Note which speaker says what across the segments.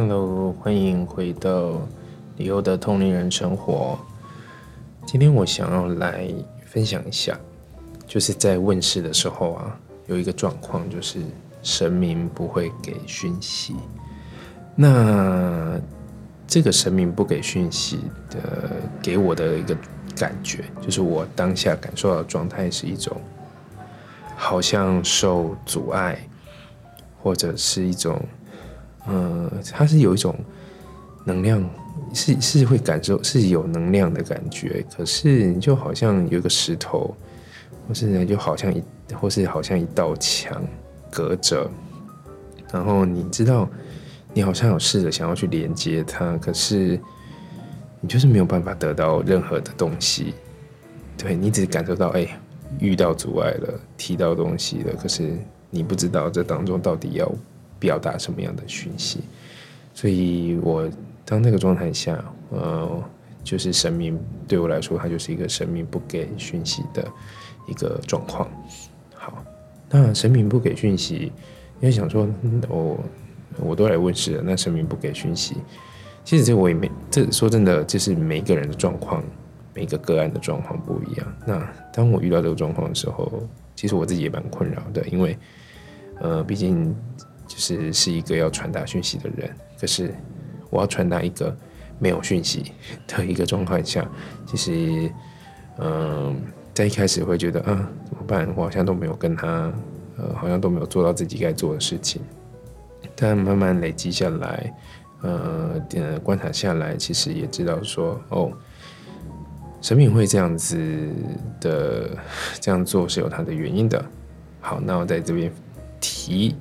Speaker 1: Hello，欢迎回到李欧的同龄人生活。今天我想要来分享一下，就是在问世的时候啊，有一个状况，就是神明不会给讯息。那这个神明不给讯息的，给我的一个感觉，就是我当下感受到的状态是一种，好像受阻碍，或者是一种。嗯，它是有一种能量，是是会感受是有能量的感觉。可是你就好像有一个石头，或是呢就好像一，或是好像一道墙隔着。然后你知道，你好像有试着想要去连接它，可是你就是没有办法得到任何的东西。对你只感受到，哎，遇到阻碍了，提到东西了，可是你不知道这当中到底要。表达什么样的讯息？所以我当那个状态下，呃，就是神明对我来说，它就是一个神明不给讯息的一个状况。好，那神明不给讯息，因为想说，我我都来问世了，那神明不给讯息，其实这我也没，这说真的，就是每个人的状况，每个个案的状况不一样。那当我遇到这个状况的时候，其实我自己也蛮困扰的，因为，呃，毕竟。就是是一个要传达讯息的人，可是我要传达一个没有讯息的一个状况下，其实，嗯，在一开始会觉得啊，怎么办？我好像都没有跟他，呃，好像都没有做到自己该做的事情。但慢慢累积下来，呃，观察下来，其实也知道说，哦，神明会这样子的这样做是有他的原因的。好，那我在这边提。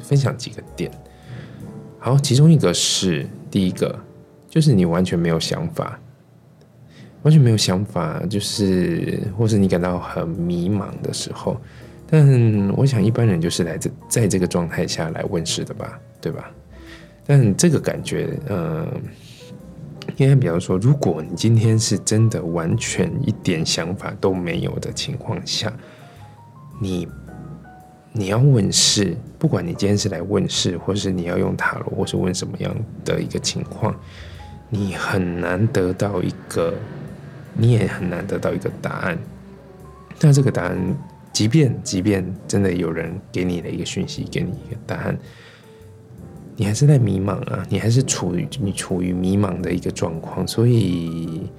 Speaker 1: 分享几个点，好，其中一个是第一个，就是你完全没有想法，完全没有想法，就是或是你感到很迷茫的时候，但我想一般人就是来这在这个状态下来问世的吧，对吧？但这个感觉，嗯，应该比方说，如果你今天是真的完全一点想法都没有的情况下，你。你要问世，不管你今天是来问世，或是你要用塔罗，或是问什么样的一个情况，你很难得到一个，你也很难得到一个答案。那这个答案，即便即便真的有人给你的一个讯息，给你一个答案，你还是在迷茫啊，你还是处于你处于迷茫的一个状况，所以。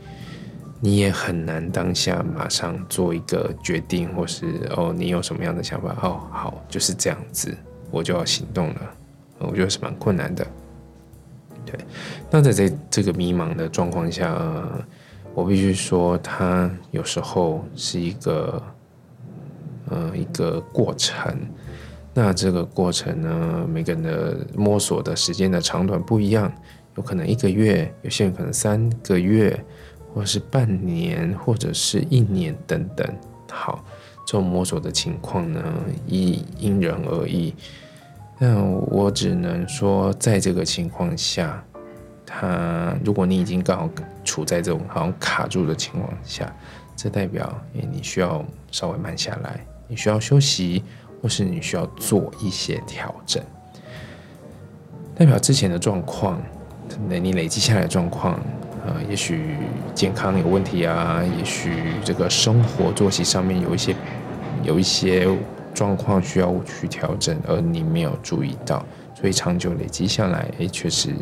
Speaker 1: 你也很难当下马上做一个决定，或是哦，你有什么样的想法？哦，好，就是这样子，我就要行动了。我觉得是蛮困难的。对，那在这这个迷茫的状况下，我必须说，它有时候是一个，呃，一个过程。那这个过程呢，每个人的摸索的时间的长短不一样，有可能一个月，有些人可能三个月。或是半年，或者是一年等等，好，这种摸索的情况呢，因因人而异。那我只能说，在这个情况下，他如果你已经刚好处在这种好像卡住的情况下，这代表你需要稍微慢下来，你需要休息，或是你需要做一些调整，代表之前的状况，那你累积下来的状况。呃，也许健康有问题啊，也许这个生活作息上面有一些有一些状况需要去调整，而你没有注意到，所以长久累积下来，哎，确实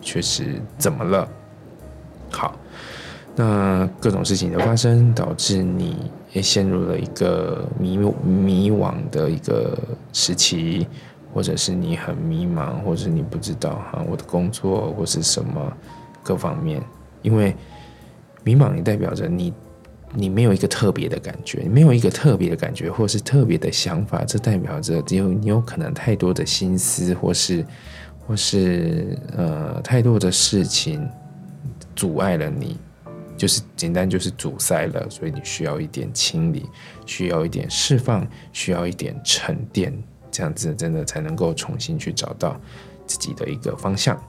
Speaker 1: 确实怎么了？好，那各种事情的发生，导致你也陷入了一个迷迷惘的一个时期，或者是你很迷茫，或者是你不知道哈，我的工作或是什么。各方面，因为迷茫也代表着你，你没有一个特别的感觉，你没有一个特别的感觉，或是特别的想法，这代表着只有你有可能太多的心思，或是或是呃太多的事情阻碍了你，就是简单就是阻塞了，所以你需要一点清理，需要一点释放，需要一点沉淀，这样子真的才能够重新去找到自己的一个方向。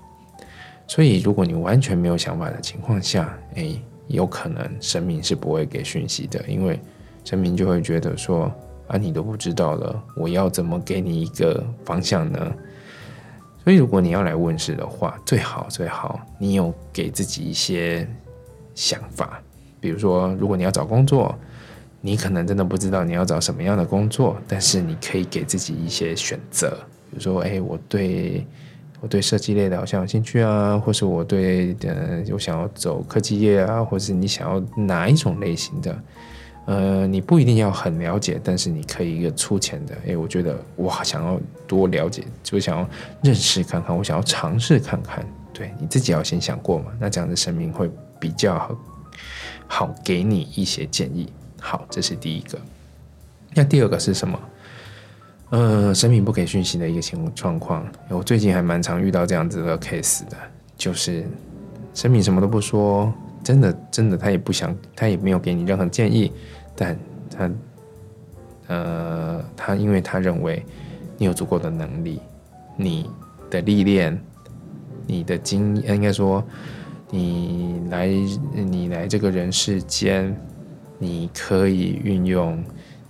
Speaker 1: 所以，如果你完全没有想法的情况下，哎，有可能神明是不会给讯息的，因为神明就会觉得说，啊，你都不知道了，我要怎么给你一个方向呢？所以如果你要来问世的话，最好最好你有给自己一些想法，比如说，如果你要找工作，你可能真的不知道你要找什么样的工作，但是你可以给自己一些选择，比如说，哎，我对。我对设计类的好像有兴趣啊，或是我对呃，我想要走科技业啊，或是你想要哪一种类型的？呃，你不一定要很了解，但是你可以一个粗浅的。诶，我觉得我想要多了解，就想要认识看看，我想要尝试看看。对你自己要先想过嘛，那这样的生命会比较好，好给你一些建议。好，这是第一个。那第二个是什么？呃，神明不给讯息的一个情状况，我最近还蛮常遇到这样子的 case 的，就是神明什么都不说，真的真的他也不想，他也没有给你任何建议，但他，呃，他因为他认为你有足够的能力，你的历练，你的经，应该说你来你来这个人世间，你可以运用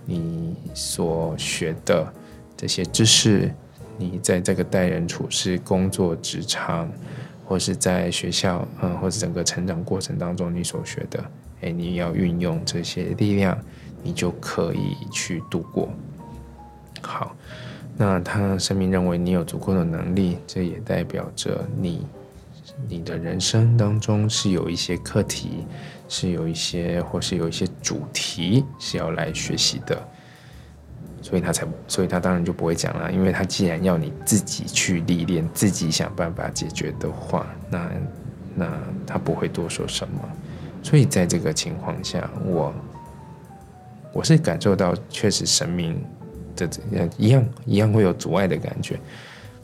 Speaker 1: 你所学的。这些知识，你在这个待人处事、工作职场，或是在学校，嗯，或者整个成长过程当中你所学的，哎，你要运用这些力量，你就可以去度过。好，那他生命认为你有足够的能力，这也代表着你，你的人生当中是有一些课题，是有一些，或是有一些主题是要来学习的。所以他才，所以他当然就不会讲了，因为他既然要你自己去历练，自己想办法解决的话，那那他不会多说什么。所以在这个情况下，我我是感受到确实神明的一样一样会有阻碍的感觉，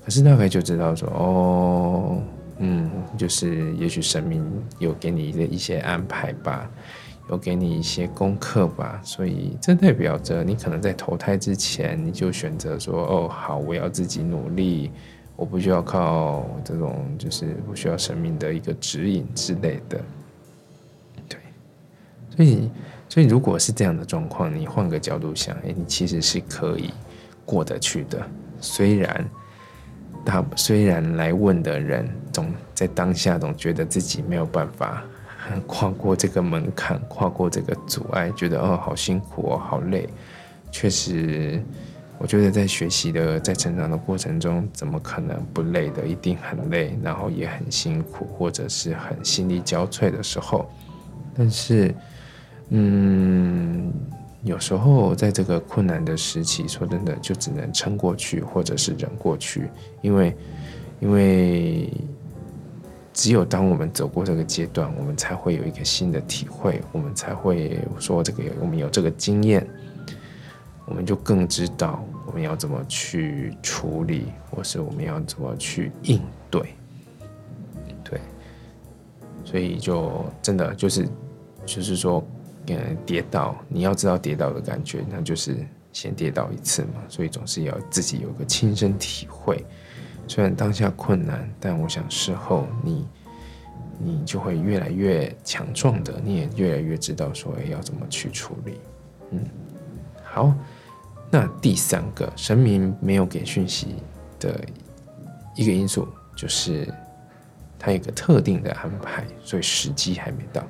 Speaker 1: 可是大概就知道说，哦，嗯，就是也许神明有给你的一些安排吧。有给你一些功课吧，所以这代表着你可能在投胎之前，你就选择说：“哦，好，我要自己努力，我不需要靠这种，就是不需要生命的一个指引之类的。”对，所以，所以如果是这样的状况，你换个角度想，哎，你其实是可以过得去的。虽然他虽然来问的人总在当下总觉得自己没有办法。跨过这个门槛，跨过这个阻碍，觉得哦，好辛苦哦，好累。确实，我觉得在学习的、在成长的过程中，怎么可能不累的？一定很累，然后也很辛苦，或者是很心力交瘁的时候。但是，嗯，有时候在这个困难的时期，说真的，就只能撑过去，或者是忍过去，因为，因为。只有当我们走过这个阶段，我们才会有一个新的体会，我们才会说这个我们有这个经验，我们就更知道我们要怎么去处理，或是我们要怎么去应对。对，所以就真的就是就是说，嗯，跌倒，你要知道跌倒的感觉，那就是先跌倒一次嘛，所以总是要自己有个亲身体会。虽然当下困难，但我想事后你，你就会越来越强壮的，你也越来越知道说要怎么去处理。嗯，好，那第三个神明没有给讯息的一个因素，就是他有个特定的安排，所以时机还没到。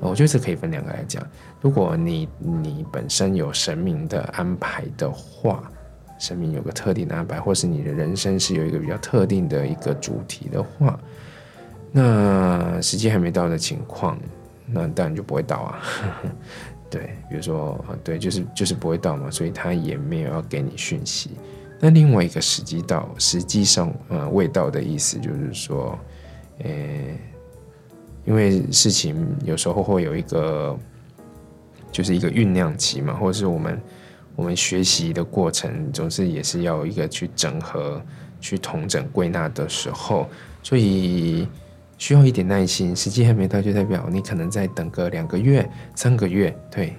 Speaker 1: 我觉得这可以分两个来讲。如果你你本身有神明的安排的话。生命有个特定的安排，或是你的人生是有一个比较特定的一个主题的话，那时机还没到的情况，那当然就不会到啊。对，比如说，对，就是就是不会到嘛，所以他也没有要给你讯息。那另外一个时机到，实际上呃未到的意思就是说，呃，因为事情有时候会有一个，就是一个酝酿期嘛，或者是我们。我们学习的过程总是也是要一个去整合、去统整、归纳的时候，所以需要一点耐心。时机还没到，就代表你可能再等个两个月、三个月，对，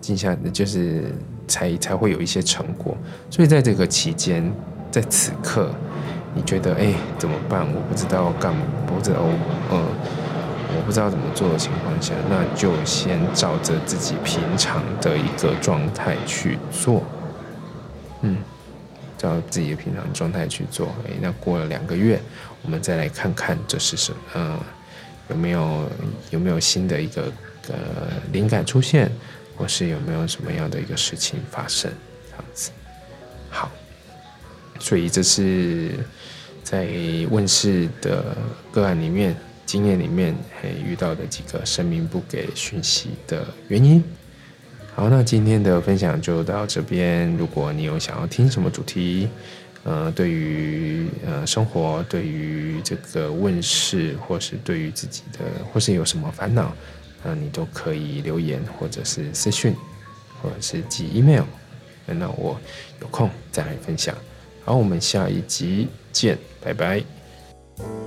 Speaker 1: 静下就是才才会有一些成果。所以在这个期间，在此刻，你觉得哎怎么办？我不知道干嘛，不知道嗯。我不知道怎么做的情况下，那就先照着自己平常的一个状态去做。嗯，照自己的平常状态去做。诶，那过了两个月，我们再来看看这是什么，有没有有没有新的一个呃灵感出现，或是有没有什么样的一个事情发生，这样子。好，所以这是在问世的个案里面。经验里面嘿遇到的几个生命不给讯息的原因。好，那今天的分享就到这边。如果你有想要听什么主题，呃，对于呃生活，对于这个问世，或是对于自己的，或是有什么烦恼，那你都可以留言，或者是私讯，或者是寄 email。那我有空再来分享。好，我们下一集见，拜拜。